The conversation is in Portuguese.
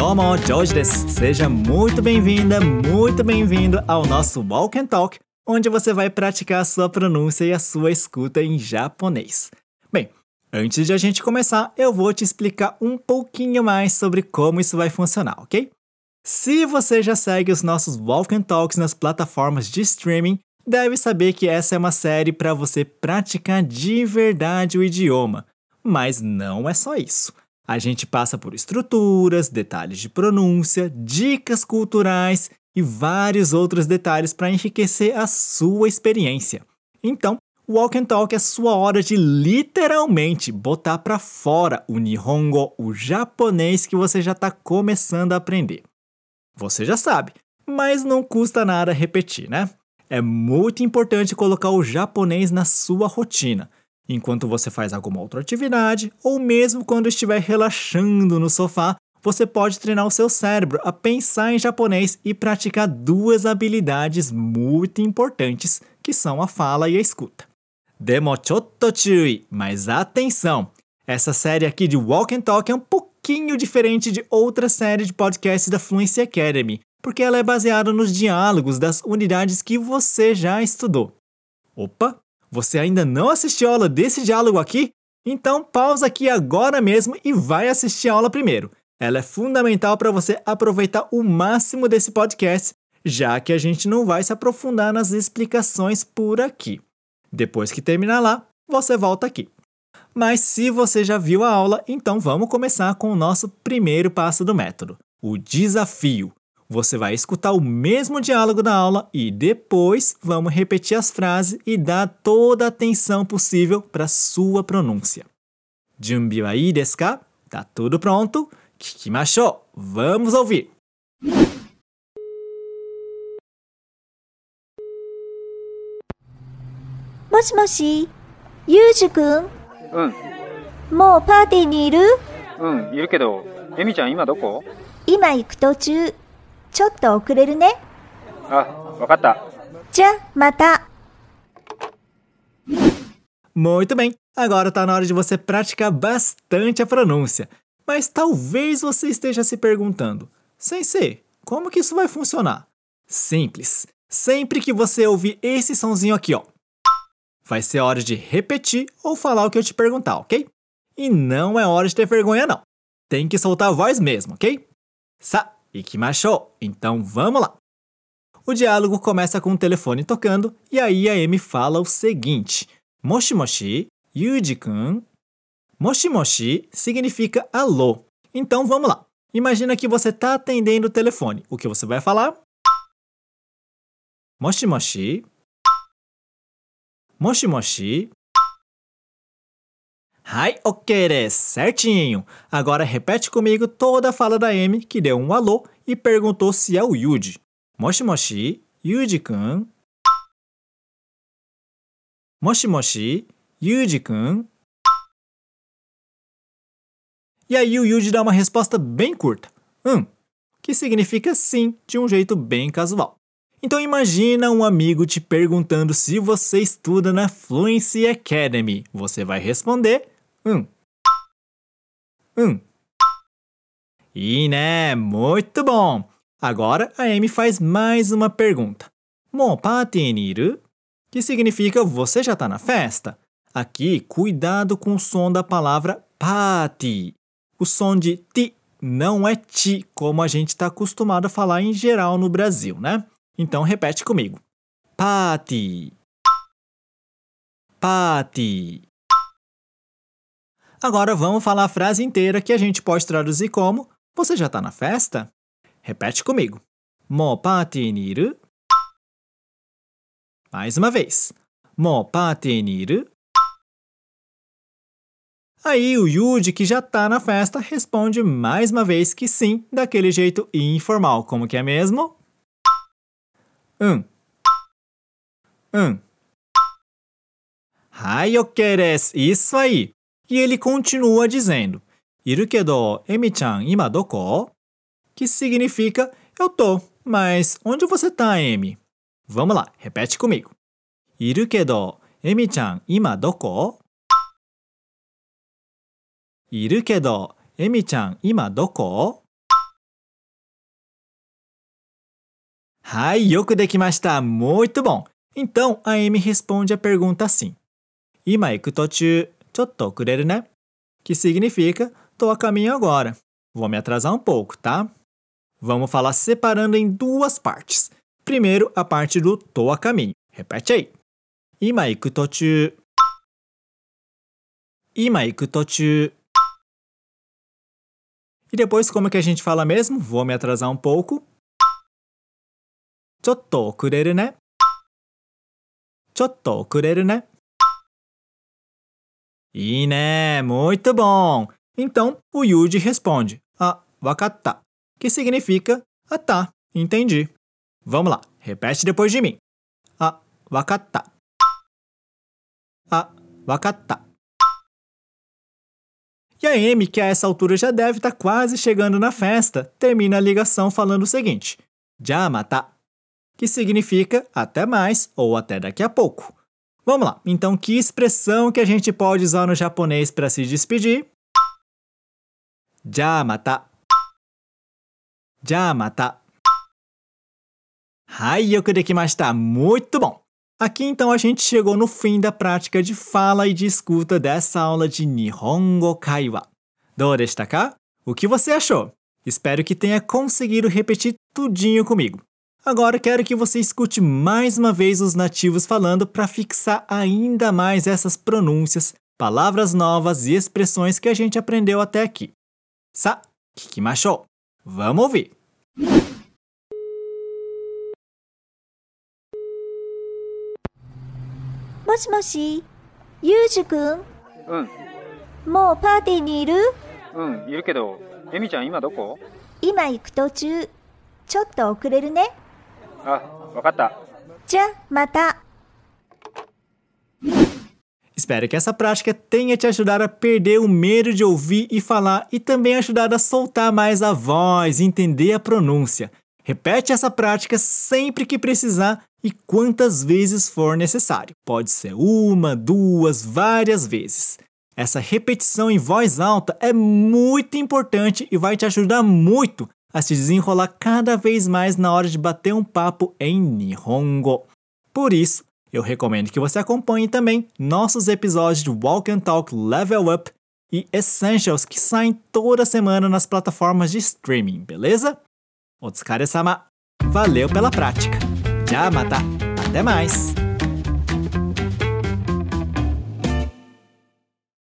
Domo. Seja muito bem-vinda, muito bem-vindo ao nosso Walk and Talk, onde você vai praticar a sua pronúncia e a sua escuta em japonês. Bem, antes de a gente começar, eu vou te explicar um pouquinho mais sobre como isso vai funcionar, ok? Se você já segue os nossos Walk and Talks nas plataformas de streaming, deve saber que essa é uma série para você praticar de verdade o idioma. Mas não é só isso. A gente passa por estruturas, detalhes de pronúncia, dicas culturais e vários outros detalhes para enriquecer a sua experiência. Então, Walk and Talk é sua hora de literalmente botar para fora o Nihongo, o japonês que você já está começando a aprender. Você já sabe, mas não custa nada repetir, né? É muito importante colocar o japonês na sua rotina, enquanto você faz alguma outra atividade ou mesmo quando estiver relaxando no sofá. Você pode treinar o seu cérebro a pensar em japonês e praticar duas habilidades muito importantes, que são a fala e a escuta. Demo chotto chui, mas atenção! Essa série aqui de Walk and Talk é um pouquinho diferente de outra série de podcasts da Fluency Academy, porque ela é baseada nos diálogos das unidades que você já estudou. Opa, você ainda não assistiu a aula desse diálogo aqui? Então pausa aqui agora mesmo e vai assistir a aula primeiro. Ela é fundamental para você aproveitar o máximo desse podcast, já que a gente não vai se aprofundar nas explicações por aqui. Depois que terminar lá, você volta aqui. Mas se você já viu a aula, então vamos começar com o nosso primeiro passo do método, o desafio. Você vai escutar o mesmo diálogo da aula e depois vamos repetir as frases e dar toda a atenção possível para sua pronúncia. Junbi wa ii desu ka? Tá tudo pronto? Kikimashou! Vamos ouvir! もしもし、ゆうじくん、うん、もうパーティーにいるうん、いるけど、エミちゃん今どこ今行く途中。 ちょっと遅れるね。あ、わかった。じゃ、また。 Muito bem, agora está na hora de você praticar bastante a pronúncia. Mas talvez você esteja se perguntando: Sensei, como que isso vai funcionar? Simples. Sempre que você ouvir esse sonzinho aqui, ó, vai ser hora de repetir ou falar o que eu te perguntar, ok? E não é hora de ter vergonha, não. Tem que soltar a voz mesmo, ok? Sa, ikimashou. Então vamos lá. O diálogo começa com o telefone tocando e aí a Amy fala o seguinte: Moshi Moshi, Yuji-kun. Moshi Moshi significa alô. Então vamos lá. Imagina que você está atendendo o telefone. O que você vai falar? Moshi Moshi. Moshi Moshi. Hai, ok, certinho. Agora repete comigo toda a fala da Amy, que deu um alô e perguntou se é o Yuji. Moshi Moshi, Yuji-kun. Moshi Moshi, Yuji-kun. E aí o Yuji dá uma resposta bem curta. Hum, que significa sim, de um jeito bem casual. Então imagina um amigo te perguntando se você estuda na Fluency Academy. Você vai responder: Hum. Hum. E né, muito bom! Agora a Amy faz mais uma pergunta. Mo party ni iru? Que significa você já está na festa? Aqui, cuidado com o som da palavra party. O som de ti não é ti, como a gente está acostumado a falar em geral no Brasil, né? Então repete comigo. Party. Party. Agora vamos falar a frase inteira que a gente pode traduzir como Você já está na festa? Repete comigo. Mo party ni iru? Mais uma vez. Mo party ni iru? Aí o Yuji, que já tá na festa, responde mais uma vez que sim, daquele jeito informal. Como que é mesmo? Um. Um. Hai, ok desu. Isso aí. E ele continua dizendo: Iru kedo, Emi-chan, ima doko? Que significa eu tô, mas onde você tá, Emi? Vamos lá, repete comigo. Iru kedo, Emi-chan, ima doko? Iru kedo, Emi-chan, ima doko? Então, a Amy responde a pergunta assim. Ima iku tochu, chotto okureru né? Que significa, tô a caminho agora. Vou me atrasar um pouco, tá? Vamos falar separando em duas partes. Primeiro, a parte do tô a caminho. Repete aí. Ima iku tochu. Ima iku tochu. E depois, como é que a gente fala mesmo? Vou me atrasar um pouco. Chotto okureru né? Chotto okureru né? E né, muito bom! Então, o Yuji responde, ah, wakatta, que significa, ah tá, entendi. Vamos lá, repete depois de mim. Ah, wakatta. Ah, wakatta. E a Amy, que a essa altura já deve estar tá quase chegando na festa, termina a ligação falando o seguinte: Jamata, que significa até mais ou até daqui a pouco. Vamos lá, então que expressão que a gente pode usar no japonês para se despedir? Jamata. Jamata. Hai, yoku dekimashita. Muito bom! Aqui então a gente chegou no fim da prática de fala e de escuta dessa aula de Nihongo Kaiwa. Do ka? O que você achou? Espero que tenha conseguido repetir tudinho comigo. Agora quero que você escute mais uma vez os nativos falando para fixar ainda mais essas pronúncias, palavras novas e expressões que a gente aprendeu até aqui. Sa, kikimashou. Vamos ouvir. もしもし、ゆうじくんうんもうパーティーにいるうんいるけどエミちゃん今どこ今行く途中。ちょっと遅れるね。 あわかったじゃ、また。 Espero que essa prática tenha te ajudado a perder o medo de ouvir e falar e também ajudado a soltar mais a voz, entender a pronúncia. Repete essa prática sempre que precisar e quantas vezes for necessário. Pode ser uma, duas, várias vezes. Essa repetição em voz alta é muito importante e vai te ajudar muito a se desenrolar cada vez mais na hora de bater um papo em Nihongo. Por isso, eu recomendo que você acompanhe também nossos episódios de Walk and Talk Level Up e Essentials que saem toda semana nas plataformas de streaming, beleza? Otsukare-sama! Valeu pela prática! Já mata! Até mais!